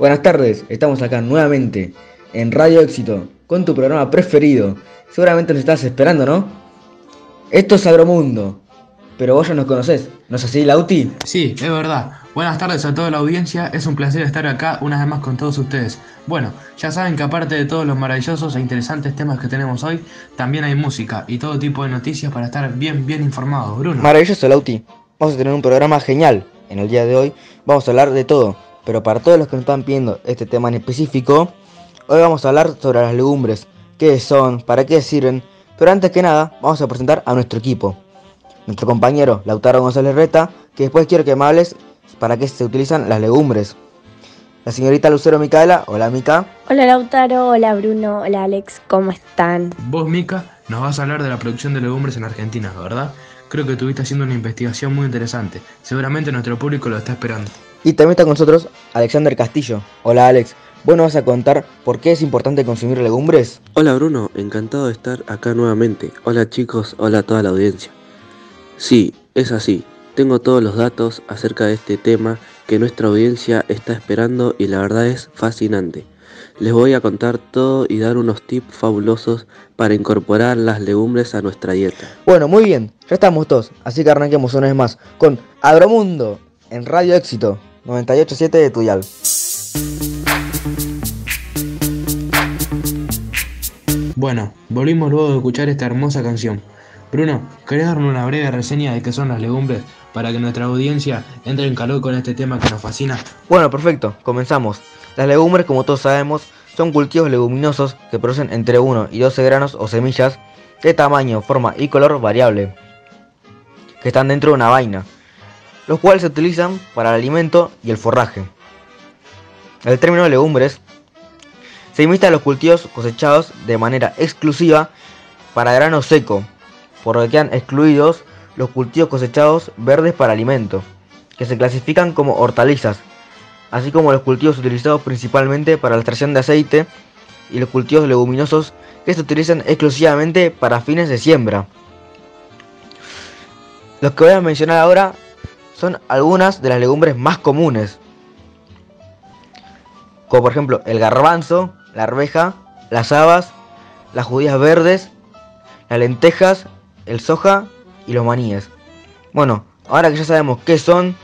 Buenas tardes, estamos acá nuevamente en Radio Éxito con tu programa preferido. Seguramente nos estás esperando, ¿no? Esto es Agromundo, pero vos ya nos conocés, ¿no es así, Lauti? Sí, es verdad. Buenas tardes a toda la audiencia, es un placer estar acá una vez más con todos ustedes. Bueno, ya saben que aparte de todos los maravillosos e interesantes temas que tenemos hoy, también hay música y todo tipo de noticias para estar bien, bien informados, Bruno. Maravilloso, Lauti. Vamos a tener un programa genial. En el día de hoy vamos a hablar de todo, pero para todos los que nos están pidiendo este tema en específico, hoy vamos a hablar sobre las legumbres, qué son, para qué sirven, pero antes que nada vamos a presentar a nuestro equipo. Nuestro compañero Lautaro González Reta, que después quiero que me hables para qué se utilizan las legumbres. La señorita Lucero Micaela, hola Mica. Hola Lautaro, hola Bruno, hola Alex, ¿cómo están? Vos, Mica, nos vas a hablar de la producción de legumbres en Argentina, ¿verdad? Creo que estuviste haciendo una investigación muy interesante. Seguramente nuestro público lo está esperando. Y también está con nosotros Alexander Castillo. Hola Alex. Vos nos vas a contar por qué es importante consumir legumbres. Hola Bruno, encantado de estar acá nuevamente. Hola chicos, hola a toda la audiencia. Sí, es así. Tengo todos los datos acerca de este tema que nuestra audiencia está esperando y la verdad es fascinante. Les voy a contar todo y dar unos tips fabulosos para incorporar las legumbres a nuestra dieta. Bueno, muy bien, ya estamos todos, así que arranquemos una vez más con Agromundo en Radio Éxito 987 de Tuyal. Bueno, volvimos luego de escuchar esta hermosa canción. Bruno, ¿querés darme una breve reseña de qué son las legumbres para que nuestra audiencia entre en calor con este tema que nos fascina? Bueno, perfecto, comenzamos. Las legumbres, como todos sabemos, son cultivos leguminosos que producen entre 1 y 12 granos o semillas de tamaño, forma y color variable, que están dentro de una vaina, los cuales se utilizan para el alimento y el forraje. El término legumbres se imita a los cultivos cosechados de manera exclusiva para grano seco, por lo que quedan excluidos los cultivos cosechados verdes para alimento, que se clasifican como hortalizas, así como los cultivos utilizados principalmente para la extracción de aceite y los cultivos leguminosos que se utilizan exclusivamente para fines de siembra. Los que voy a mencionar ahora son algunas de las legumbres más comunes, como por ejemplo el garbanzo, la arveja, las habas, las judías verdes, las lentejas, el soja y los maníes. Bueno, ahora que ya sabemos qué son,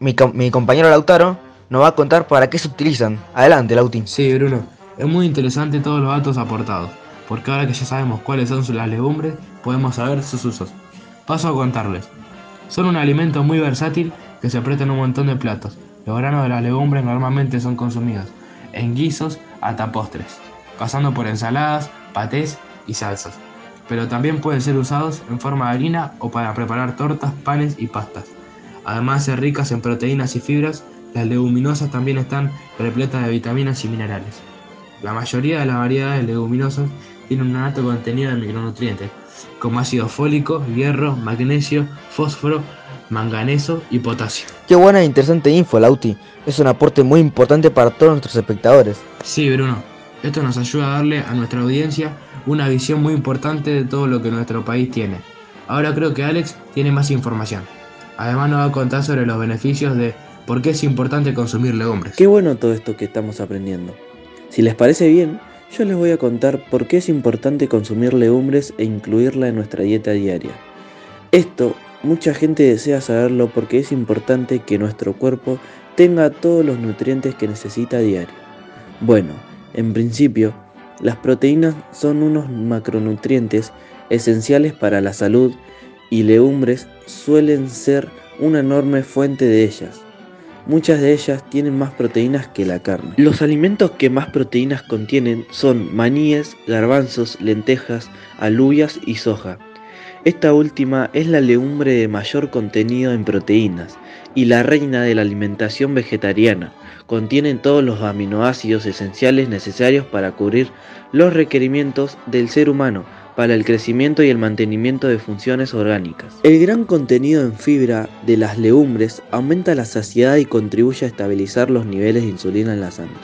mi, mi, compañero Lautaro nos va a contar para qué se utilizan. Adelante, Lauti. Sí, Bruno. Es muy interesante todos los datos aportados, porque ahora que ya sabemos cuáles son las legumbres, podemos saber sus usos. Paso a contarles. Son un alimento muy versátil que se presta en un montón de platos. Los granos de las legumbres normalmente son consumidos en guisos hasta postres, pasando por ensaladas, patés y salsas. Pero también pueden ser usados en forma de harina o para preparar tortas, panes y pastas. Además de ser ricas en proteínas y fibras, las leguminosas también están repletas de vitaminas y minerales. La mayoría de las variedades leguminosas tienen un alto contenido de micronutrientes, como ácido fólico, hierro, magnesio, fósforo, manganeso y potasio. Qué buena e interesante info, Lauti. Es un aporte muy importante para todos nuestros espectadores. Sí, Bruno. Esto nos ayuda a darle a nuestra audiencia una visión muy importante de todo lo que nuestro país tiene. Ahora creo que Alex tiene más información. Además nos va a contar sobre los beneficios de por qué es importante consumir legumbres. Qué bueno todo esto que estamos aprendiendo. Si les parece bien, yo les voy a contar por qué es importante consumir legumbres e incluirla en nuestra dieta diaria. Esto, mucha gente desea saberlo porque es importante que nuestro cuerpo tenga todos los nutrientes que necesita diario. Bueno, en principio, las proteínas son unos macronutrientes esenciales para la salud y legumbres suelen ser una enorme fuente de ellas. Muchas de ellas tienen más proteínas que la carne. Los alimentos que más proteínas contienen son maníes, garbanzos, lentejas, alubias y soja. Esta última es la legumbre de mayor contenido en proteínas y la reina de la alimentación vegetariana. Contienen todos los aminoácidos esenciales necesarios para cubrir los requerimientos del ser humano para el crecimiento y el mantenimiento de funciones orgánicas. El gran contenido en fibra de las legumbres aumenta la saciedad y contribuye a estabilizar los niveles de insulina en la sangre.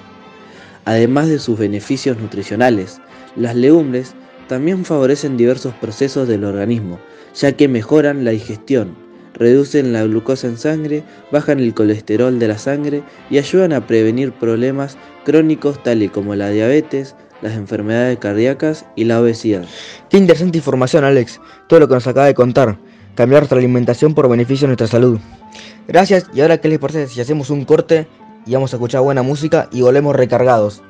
Además de sus beneficios nutricionales, las legumbres también favorecen diversos procesos del organismo, ya que mejoran la digestión, reducen la glucosa en sangre, bajan el colesterol de la sangre y ayudan a prevenir problemas crónicos tales como la diabetes, las enfermedades cardíacas y la obesidad. Qué interesante información, Alex. Todo lo que nos acaba de contar. Cambiar nuestra alimentación por beneficio de nuestra salud. Gracias. Y ahora, ¿qué les parece si hacemos un corte y vamos a escuchar buena música y volvemos recargados?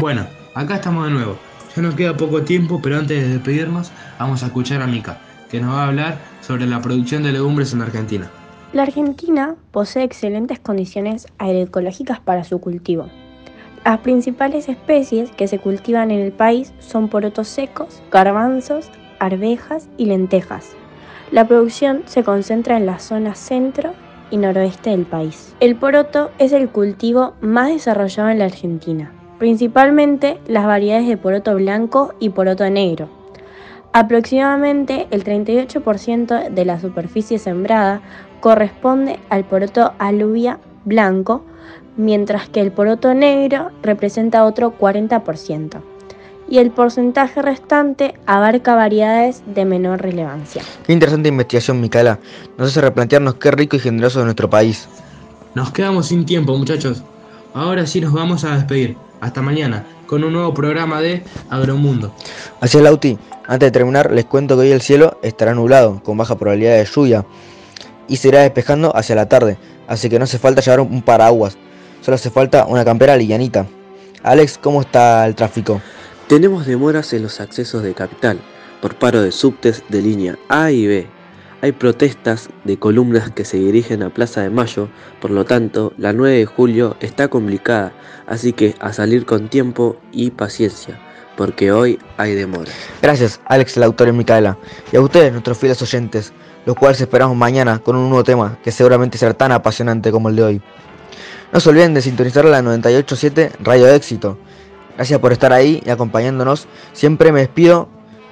Bueno, acá estamos de nuevo. Ya nos queda poco tiempo, pero antes de despedirnos, vamos a escuchar a Mica, que nos va a hablar sobre la producción de legumbres en Argentina. La Argentina posee excelentes condiciones agroecológicas para su cultivo. Las principales especies que se cultivan en el país son porotos secos, garbanzos, arvejas y lentejas. La producción se concentra en la zona centro y noroeste del país. El poroto es el cultivo más desarrollado en la Argentina, principalmente las variedades de poroto blanco y poroto negro. Aproximadamente el 38% de la superficie sembrada corresponde al poroto aluvia blanco, mientras que el poroto negro representa otro 40%, y el porcentaje restante abarca variedades de menor relevancia. Qué interesante investigación, Micaela. Nos hace replantearnos qué rico y generoso es nuestro país. Nos quedamos sin tiempo, muchachos. Ahora sí nos vamos a despedir. Hasta mañana, con un nuevo programa de Agromundo. Así es, Lauti. Antes de terminar, les cuento que hoy el cielo estará nublado, con baja probabilidad de lluvia, y se irá despejando hacia la tarde, así que no hace falta llevar un paraguas, solo hace falta una campera livianita. Alex, ¿cómo está el tráfico? Tenemos demoras en los accesos de capital por paro de subtes de línea A y B. Hay protestas de columnas que se dirigen a Plaza de Mayo, por lo tanto, la 9 de julio está complicada, así que a salir con tiempo y paciencia, porque hoy hay demora. Gracias, Alex, el autor y Micaela, y a ustedes, nuestros fieles oyentes, los cuales esperamos mañana con un nuevo tema que seguramente será tan apasionante como el de hoy. No se olviden de sintonizar la 987 Radio Éxito. Gracias por estar ahí y acompañándonos. Siempre me despido.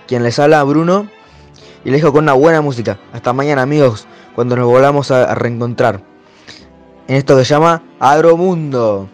Quien les habla, Bruno. Y les dejo con una buena música. Hasta mañana, amigos, cuando nos volvamos a reencontrar. En esto que se llama Agromundo.